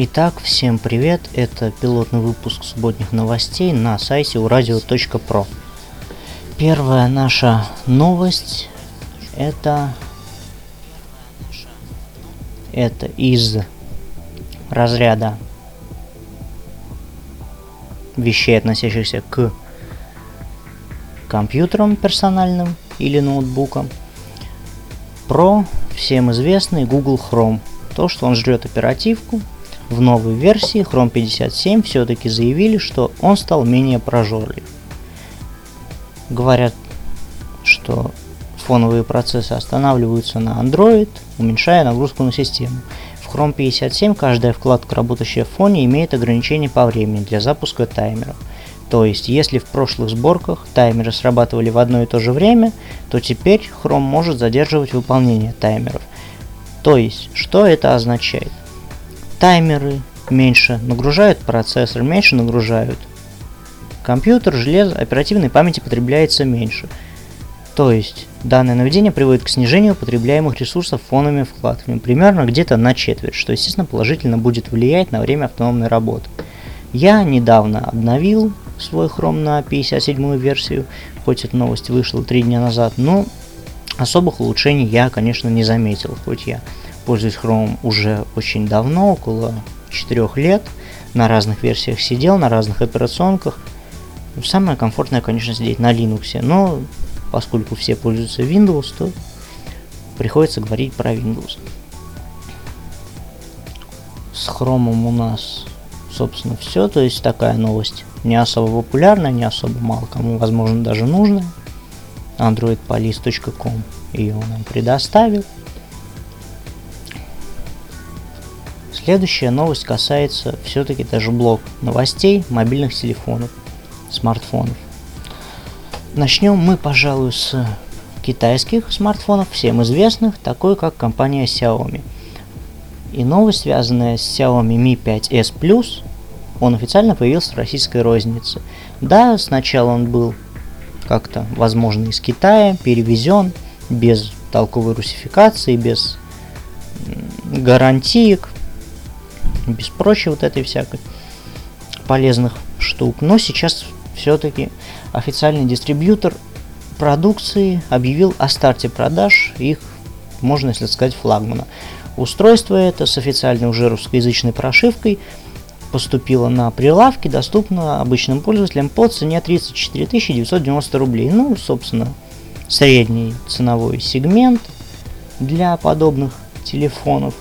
Итак, всем привет, это пилотный выпуск субботних новостей на сайте uradio.pro. Первая наша новость это это из разряда вещей, относящихся к компьютерам персональным или ноутбукам, про всем известный Google Chrome. То, что он жрет оперативку, в новой версии Chrome 57 все-таки заявили, что он стал менее прожорлив. Говорят, что фоновые процессы останавливаются на Android, уменьшая нагрузку на систему. В Chrome 57 каждая вкладка, работающая в фоне, имеет ограничение по времени для запуска таймеров. То есть, если в прошлых сборках таймеры срабатывали в одно и то же время, то теперь Chrome может задерживать выполнение таймеров. То есть, что это означает? Таймеры меньше нагружают процессор, меньше нагружают компьютер, железо, оперативной памяти потребляется меньше. То есть, данное наведение приводит к снижению потребляемых ресурсов фоновыми вкладками, примерно где-то на четверть, что, естественно, положительно будет влиять на время автономной работы. Я недавно обновил свой Chrome на 57 версию, хоть эта новость вышла 3 дня назад, но особых улучшений я, конечно, не заметил, хоть я пользуюсь Chrome уже очень давно, около 4 лет, на разных версиях сидел, на разных операционках. Самое комфортное, конечно, сидеть на Linux, но поскольку все пользуются Windows, то приходится говорить про Windows. С Chrome у нас, собственно, все, то есть такая новость не особо популярная, не особо мало кому, возможно, даже нужная. androidpolice.com ее нам предоставил. Следующая новость касается все-таки даже блок новостей мобильных телефонов, смартфонов. Начнем мы, пожалуй, с китайских смартфонов, всем известных, такой как компания Xiaomi. И новость, связанная с Xiaomi Mi 5s Plus, он официально появился в российской рознице. Да, сначала он был как-то, возможно, из Китая, перевезен без толковой русификации, без гарантиек, без прочей вот этой всякой полезных штук. Но сейчас все-таки официальный дистрибьютор продукции объявил о старте продаж их, можно, если сказать, флагмана. Устройство это с официальной уже русскоязычной прошивкой поступило на прилавки, доступно обычным пользователям по цене 34 990 рублей. Ну, собственно, средний ценовой сегмент для подобных телефонов.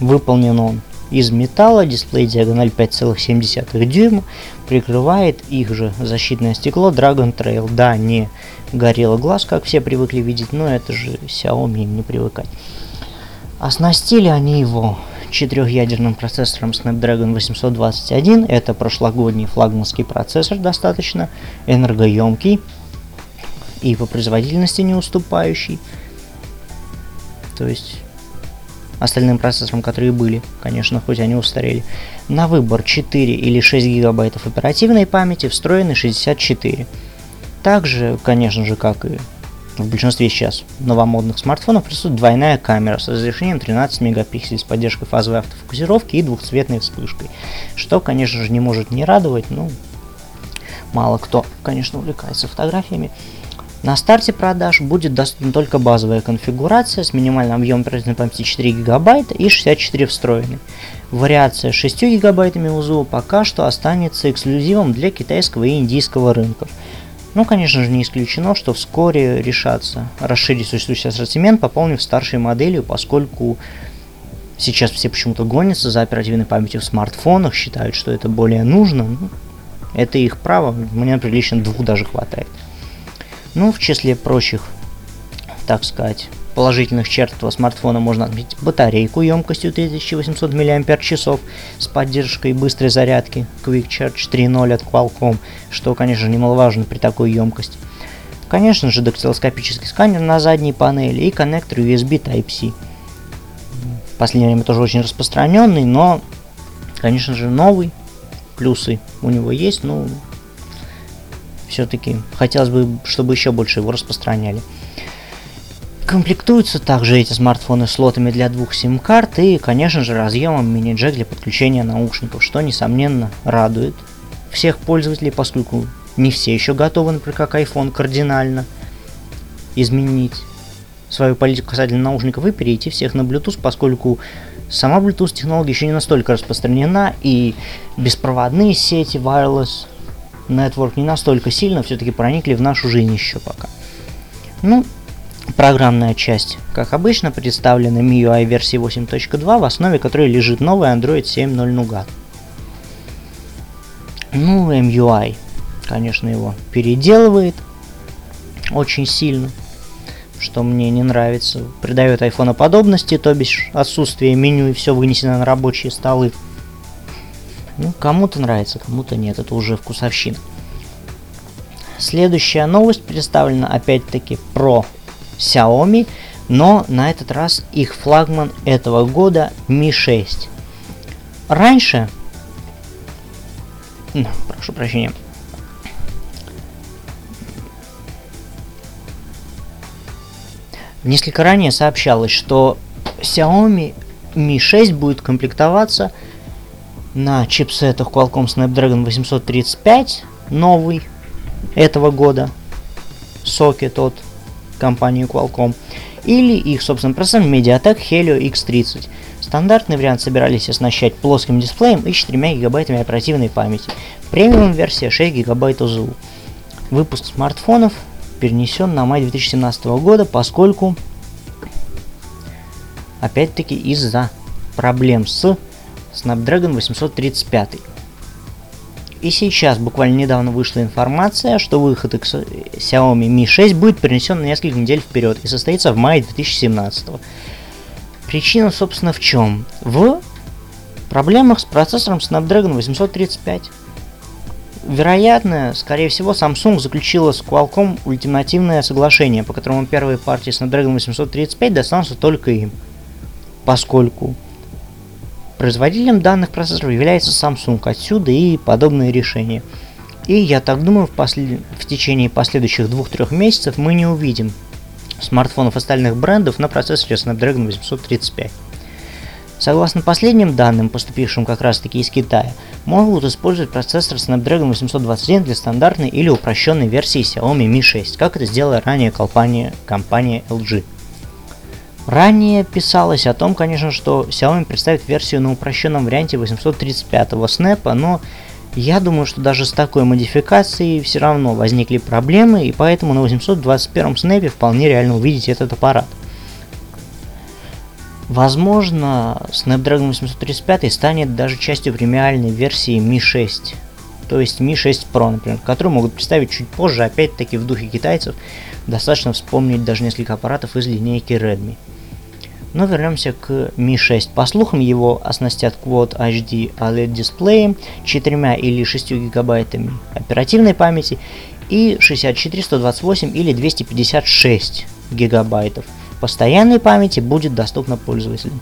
Выполнен он из металла, дисплей диагональ 5,7 дюйма, прикрывает их же защитное стекло Dragon Trail. Да, не горело глаз, как все привыкли видеть, но это же Xiaomi им не привыкать. Оснастили они его четырехъядерным процессором Snapdragon 821. Это прошлогодний флагманский процессор, достаточно энергоемкий и по производительности не уступающий. То есть остальным процессорам, которые были, конечно, хоть они устарели. На выбор 4 или 6 гигабайтов оперативной памяти, встроенный 64. Также, конечно же, как и в большинстве сейчас новомодных смартфонов присутствует двойная камера с разрешением 13 мегапикселей с поддержкой фазовой автофокусировки и двухцветной вспышкой. Что, конечно же, не может не радовать, ну, мало кто, конечно, увлекается фотографиями. На старте продаж будет доступна только базовая конфигурация с минимальным объемом оперативной памяти 4 ГБ и 64 встроенной. Вариация с 6 ГБ УЗУ пока что останется эксклюзивом для китайского и индийского рынков. Ну, конечно же, не исключено, что вскоре решатся расширить существующий ассортимент, пополнив старшей моделью, поскольку сейчас все почему-то гонятся за оперативной памятью в смартфонах, считают, что это более нужно. Ну, это их право, мне, например, лично двух даже хватает. Ну, в числе прочих, так сказать, положительных черт этого смартфона можно отметить батарейку емкостью 3800 мАч с поддержкой быстрой зарядки Quick Charge 3.0 от Qualcomm, что, конечно, немаловажно при такой емкости. Конечно же, дактилоскопический сканер на задней панели и коннектор USB Type-C. В последнее время тоже очень распространенный, но, конечно же, новый. Плюсы у него есть, ну, все-таки хотелось бы, чтобы еще больше его распространяли. Комплектуются также эти смартфоны слотами для двух сим-карт и, конечно же, разъемом мини-джек для подключения наушников, что, несомненно, радует всех пользователей, поскольку не все еще готовы, например, как iPhone, кардинально изменить свою политику касательно наушников и перейти всех на Bluetooth, поскольку сама Bluetooth технология еще не настолько распространена, и беспроводные сети wireless network не настолько сильно все-таки проникли в нашу жизнь еще пока. Ну, программная часть, как обычно, представлена MIUI версии 8.2, в основе которой лежит новый Android 7.0 Nougat. Ну, MUI, конечно, его переделывает очень сильно, что мне не нравится. Придает iPhone подобности, то бишь отсутствие меню и все вынесено на рабочие столы. Ну, кому-то нравится, кому-то нет, это уже вкусовщина. Следующая новость представлена опять-таки про Xiaomi, но на этот раз их флагман этого года Mi 6. Раньше, прошу прощения, несколько ранее сообщалось, что Xiaomi Mi 6 будет комплектоваться на чипсетах Qualcomm Snapdragon 835 новый этого года, сокет от компании Qualcomm, или их собственным процессором MediaTek Helio X30. Стандартный вариант собирались оснащать плоским дисплеем и 4 гигабайтами оперативной памяти. Премиум версия 6 гигабайт ОЗУ. Выпуск смартфонов перенесен на май 2017 года, поскольку опять-таки из-за проблем с Snapdragon 835. И сейчас, буквально недавно вышла информация, что выход Xiaomi Mi 6 будет перенесен на несколько недель вперед и состоится в мае 2017. Причина, собственно, в чем? В проблемах с процессором Snapdragon 835. Вероятно, скорее всего, Samsung заключила с Qualcomm ультимативное соглашение, по которому первые партии Snapdragon 835 достанутся только им, поскольку Производителем данных процессоров является Samsung, отсюда и подобные решения. И я так думаю, в, послед... в течение последующих 2-3 месяцев мы не увидим смартфонов остальных брендов на процессоре Snapdragon 835. Согласно последним данным, поступившим как раз таки из Китая, могут использовать процессор Snapdragon 821 для стандартной или упрощенной версии Xiaomi Mi 6, как это сделала ранее компания, компания LG. Ранее писалось о том, конечно, что Xiaomi представит версию на упрощенном варианте 835-го Snap, но я думаю, что даже с такой модификацией все равно возникли проблемы, и поэтому на 821-м Snap вполне реально увидеть этот аппарат. Возможно, Snapdragon 835 станет даже частью премиальной версии Mi 6, то есть Mi 6 Pro, например, которую могут представить чуть позже, опять-таки в духе китайцев, достаточно вспомнить даже несколько аппаратов из линейки Redmi. Но вернемся к Mi 6. По слухам, его оснастят Quad HD OLED дисплеем, 4 или 6 гигабайтами оперативной памяти и 64, 128 или 256 гигабайтов. Постоянной памяти будет доступна пользователю.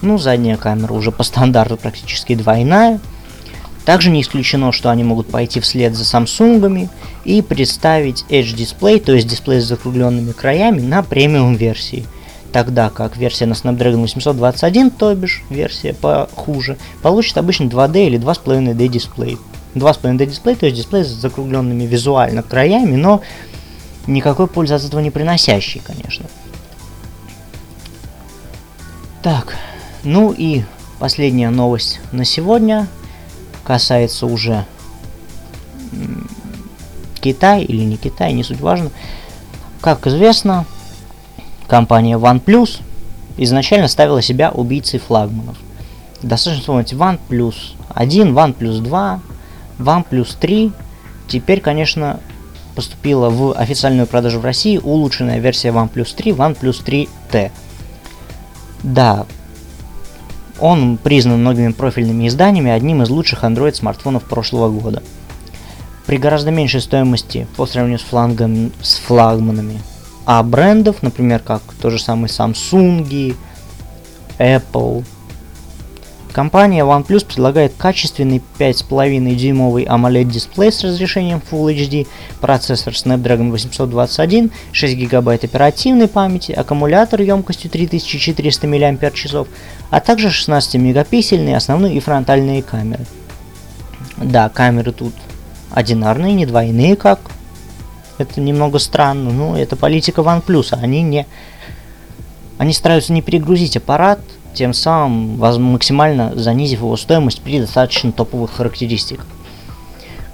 Ну, задняя камера уже по стандарту практически двойная. Также не исключено, что они могут пойти вслед за Samsung и представить Edge дисплей, то есть дисплей с закругленными краями на премиум версии – тогда как версия на Snapdragon 821, то бишь версия похуже, получит обычно 2D или 2.5D дисплей. 2.5D дисплей, то есть дисплей с закругленными визуально краями, но никакой пользы от этого не приносящий, конечно. Так, ну и последняя новость на сегодня касается уже Китай или не Китай, не суть важно. Как известно, компания OnePlus изначально ставила себя убийцей флагманов. Достаточно вспомнить OnePlus 1, OnePlus 2, OnePlus 3. Теперь, конечно, поступила в официальную продажу в России улучшенная версия OnePlus 3, OnePlus 3T. Да, он признан многими профильными изданиями одним из лучших Android смартфонов прошлого года. При гораздо меньшей стоимости по сравнению с, флангом, с флагманами а брендов, например, как то же самое Samsung, Apple, Компания OnePlus предлагает качественный 5,5-дюймовый AMOLED дисплей с разрешением Full HD, процессор Snapdragon 821, 6 ГБ оперативной памяти, аккумулятор емкостью 3400 мАч, а также 16-мегапиксельные основные и фронтальные камеры. Да, камеры тут одинарные, не двойные, как. Это немного странно, но это политика OnePlus, они не... Они стараются не перегрузить аппарат, тем самым максимально занизив его стоимость при достаточно топовых характеристиках.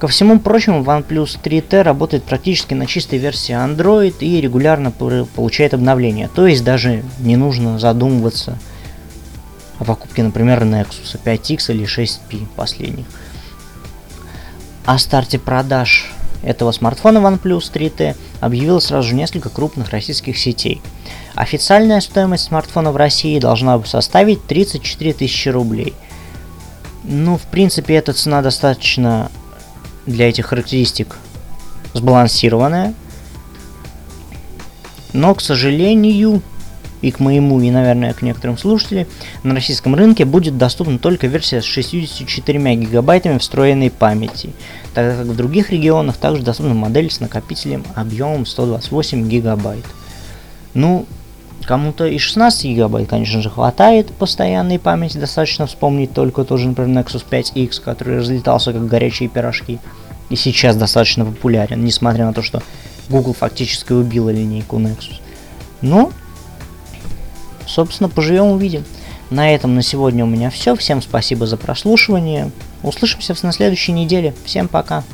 Ко всему прочему, OnePlus 3T работает практически на чистой версии Android и регулярно получает обновления, то есть даже не нужно задумываться о покупке, например, Nexus 5X или 6P последних. О старте продаж этого смартфона OnePlus 3T объявило сразу же несколько крупных российских сетей – Официальная стоимость смартфона в России должна составить 34 тысячи рублей. Ну, в принципе, эта цена достаточно для этих характеристик сбалансированная. Но, к сожалению, и к моему, и, наверное, к некоторым слушателям, на российском рынке будет доступна только версия с 64 гигабайтами встроенной памяти, тогда как в других регионах также доступна модель с накопителем объемом 128 гигабайт. Ну, Кому-то и 16 гигабайт, конечно же, хватает постоянной памяти. Достаточно вспомнить только тоже, например, Nexus 5X, который разлетался как горячие пирожки. И сейчас достаточно популярен, несмотря на то, что Google фактически убила линейку Nexus. Ну, собственно, поживем увидим. На этом на сегодня у меня все. Всем спасибо за прослушивание. Услышимся на следующей неделе. Всем пока.